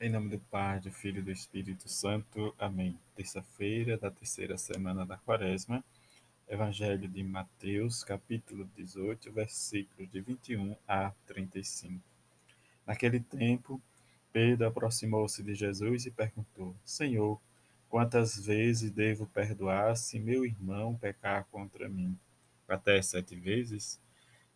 Em nome do Pai, do Filho e do Espírito Santo. Amém. Terça-feira da terceira semana da Quaresma. Evangelho de Mateus, capítulo 18, versículos de 21 a 35. Naquele tempo, Pedro aproximou-se de Jesus e perguntou: Senhor, quantas vezes devo perdoar se meu irmão pecar contra mim? Até sete vezes?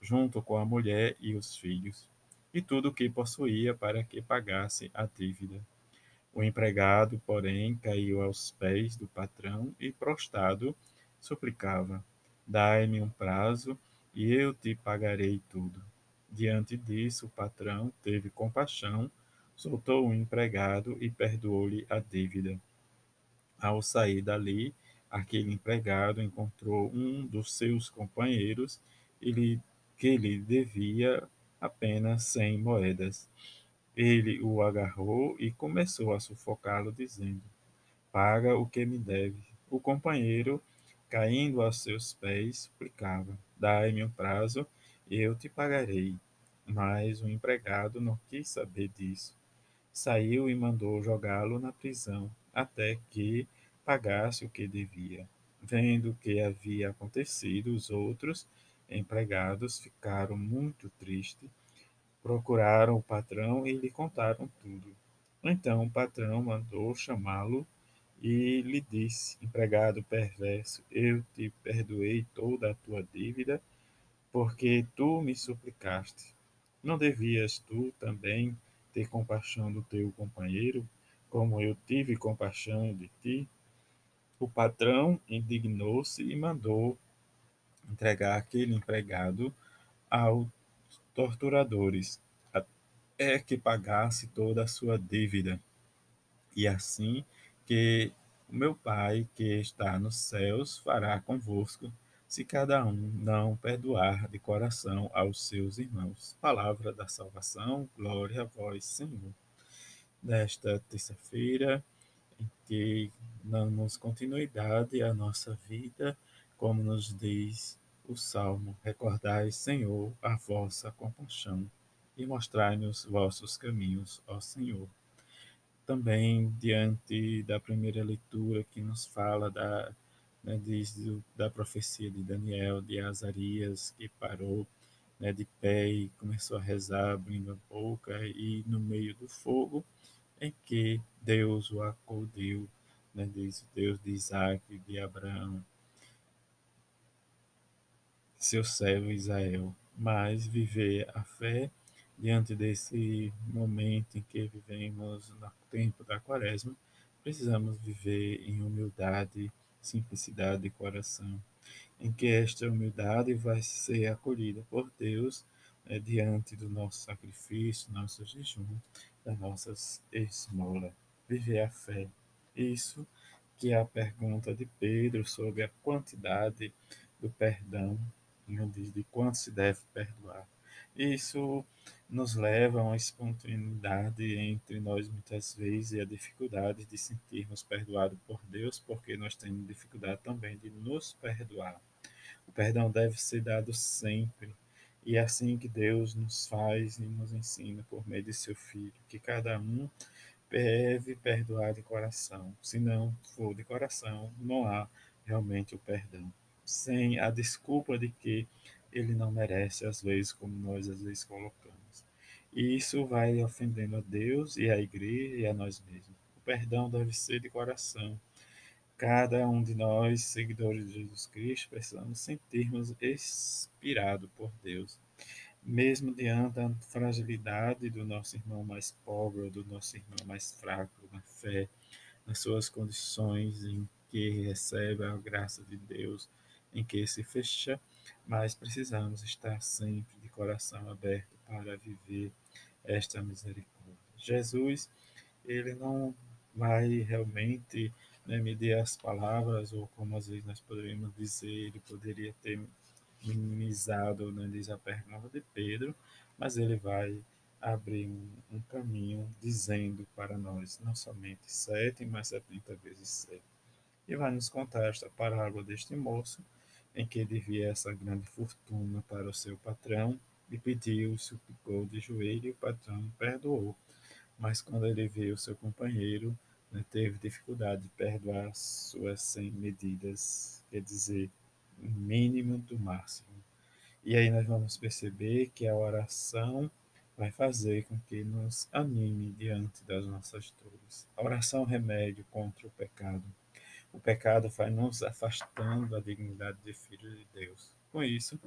junto com a mulher e os filhos, e tudo o que possuía para que pagasse a dívida. O empregado, porém, caiu aos pés do patrão e, prostrado, suplicava: Dai-me um prazo e eu te pagarei tudo. Diante disso, o patrão teve compaixão, soltou o empregado e perdoou-lhe a dívida. Ao sair dali, aquele empregado encontrou um dos seus companheiros e lhe que lhe devia apenas cem moedas. Ele o agarrou e começou a sufocá-lo, dizendo: Paga o que me deve. O companheiro, caindo aos seus pés, suplicava: Dai-me um prazo eu te pagarei. Mas o empregado não quis saber disso. Saiu e mandou jogá-lo na prisão, até que pagasse o que devia. Vendo o que havia acontecido, os outros empregados ficaram muito tristes, procuraram o patrão e lhe contaram tudo. Então o patrão mandou chamá-lo e lhe disse: Empregado perverso, eu te perdoei toda a tua dívida, porque tu me suplicaste. Não devias tu também ter compaixão do teu companheiro, como eu tive compaixão de ti? O patrão indignou-se e mandou entregar aquele empregado aos torturadores, até que pagasse toda a sua dívida. E assim que o meu Pai que está nos céus fará convosco, se cada um não perdoar de coração aos seus irmãos. Palavra da salvação, glória a vós, Senhor. Nesta terça-feira, em que damos continuidade à nossa vida, como nos diz o Salmo: Recordai, Senhor, a vossa compaixão e mostrai-nos vossos caminhos, ó Senhor. Também, diante da primeira leitura que nos fala da, né, da profecia de Daniel, de Azarias, que parou né, de pé e começou a rezar, abrindo a boca, e no meio do fogo, em que Deus o acudiu, né, diz Deus de Isaac, de Abraão, seu servo Israel, mas viver a fé diante desse momento em que vivemos no tempo da quaresma, precisamos viver em humildade, simplicidade de coração, em que esta humildade vai ser acolhida por Deus né, diante do nosso sacrifício, nosso jejum, das nossas esmolas. Viver a fé. Isso que é a pergunta de Pedro sobre a quantidade do perdão de quanto se deve perdoar. Isso nos leva a uma espontaneidade entre nós muitas vezes e a dificuldade de sentirmos perdoados por Deus, porque nós temos dificuldade também de nos perdoar. O perdão deve ser dado sempre, e é assim que Deus nos faz e nos ensina por meio de seu Filho, que cada um deve perdoar de coração. Se não for de coração, não há realmente o perdão sem a desculpa de que ele não merece, às vezes, como nós às vezes colocamos. E isso vai ofendendo a Deus e a igreja e a nós mesmos. O perdão deve ser de coração. Cada um de nós, seguidores de Jesus Cristo, precisamos sentirmos inspirado por Deus. Mesmo diante da fragilidade do nosso irmão mais pobre, do nosso irmão mais fraco na fé, nas suas condições em que recebe a graça de Deus, em que se fecha, mas precisamos estar sempre de coração aberto para viver esta misericórdia. Jesus, ele não vai realmente né, medir as palavras, ou como às vezes nós poderíamos dizer, ele poderia ter minimizado, né, diz a pergunta de Pedro, mas ele vai abrir um, um, caminho dizendo para nós não somente sete, mas setenta vezes sete. E vai nos contar esta parábola deste moço, em que devia essa grande fortuna para o seu patrão, e pediu, suplicou de joelho, e o patrão perdoou. Mas quando ele viu seu companheiro, né, teve dificuldade de perdoar suas 100 medidas, quer dizer, o mínimo do máximo. E aí nós vamos perceber que a oração vai fazer com que nos anime diante das nossas dores. A oração é um remédio contra o pecado. O pecado vai nos afastando da dignidade de filho de Deus. Com isso,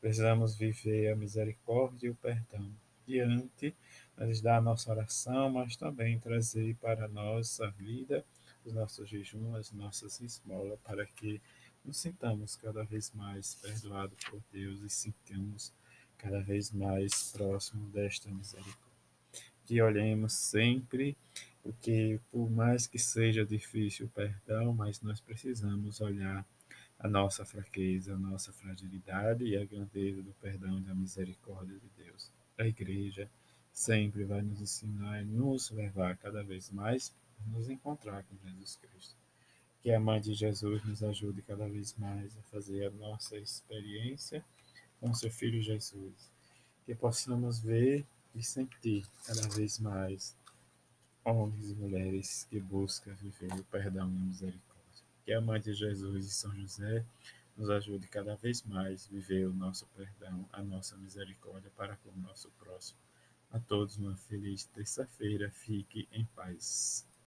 precisamos viver a misericórdia e o perdão diante da nossa oração, mas também trazer para a nossa vida os nossos jejuns, as nossas esmolas, para que nos sintamos cada vez mais perdoados por Deus e sintamos cada vez mais próximo desta misericórdia. Que olhemos sempre, porque por mais que seja difícil o perdão, mas nós precisamos olhar a nossa fraqueza, a nossa fragilidade e a grandeza do perdão e da misericórdia de Deus. A igreja sempre vai nos ensinar e nos levar cada vez mais a nos encontrar com Jesus Cristo. Que a Mãe de Jesus nos ajude cada vez mais a fazer a nossa experiência com seu Filho Jesus. Que possamos ver e sentir cada vez mais homens e mulheres que buscam viver o perdão e a misericórdia. Que a Mãe de Jesus e São José nos ajude cada vez mais a viver o nosso perdão, a nossa misericórdia para com o nosso próximo. A todos uma feliz terça-feira. Fique em paz.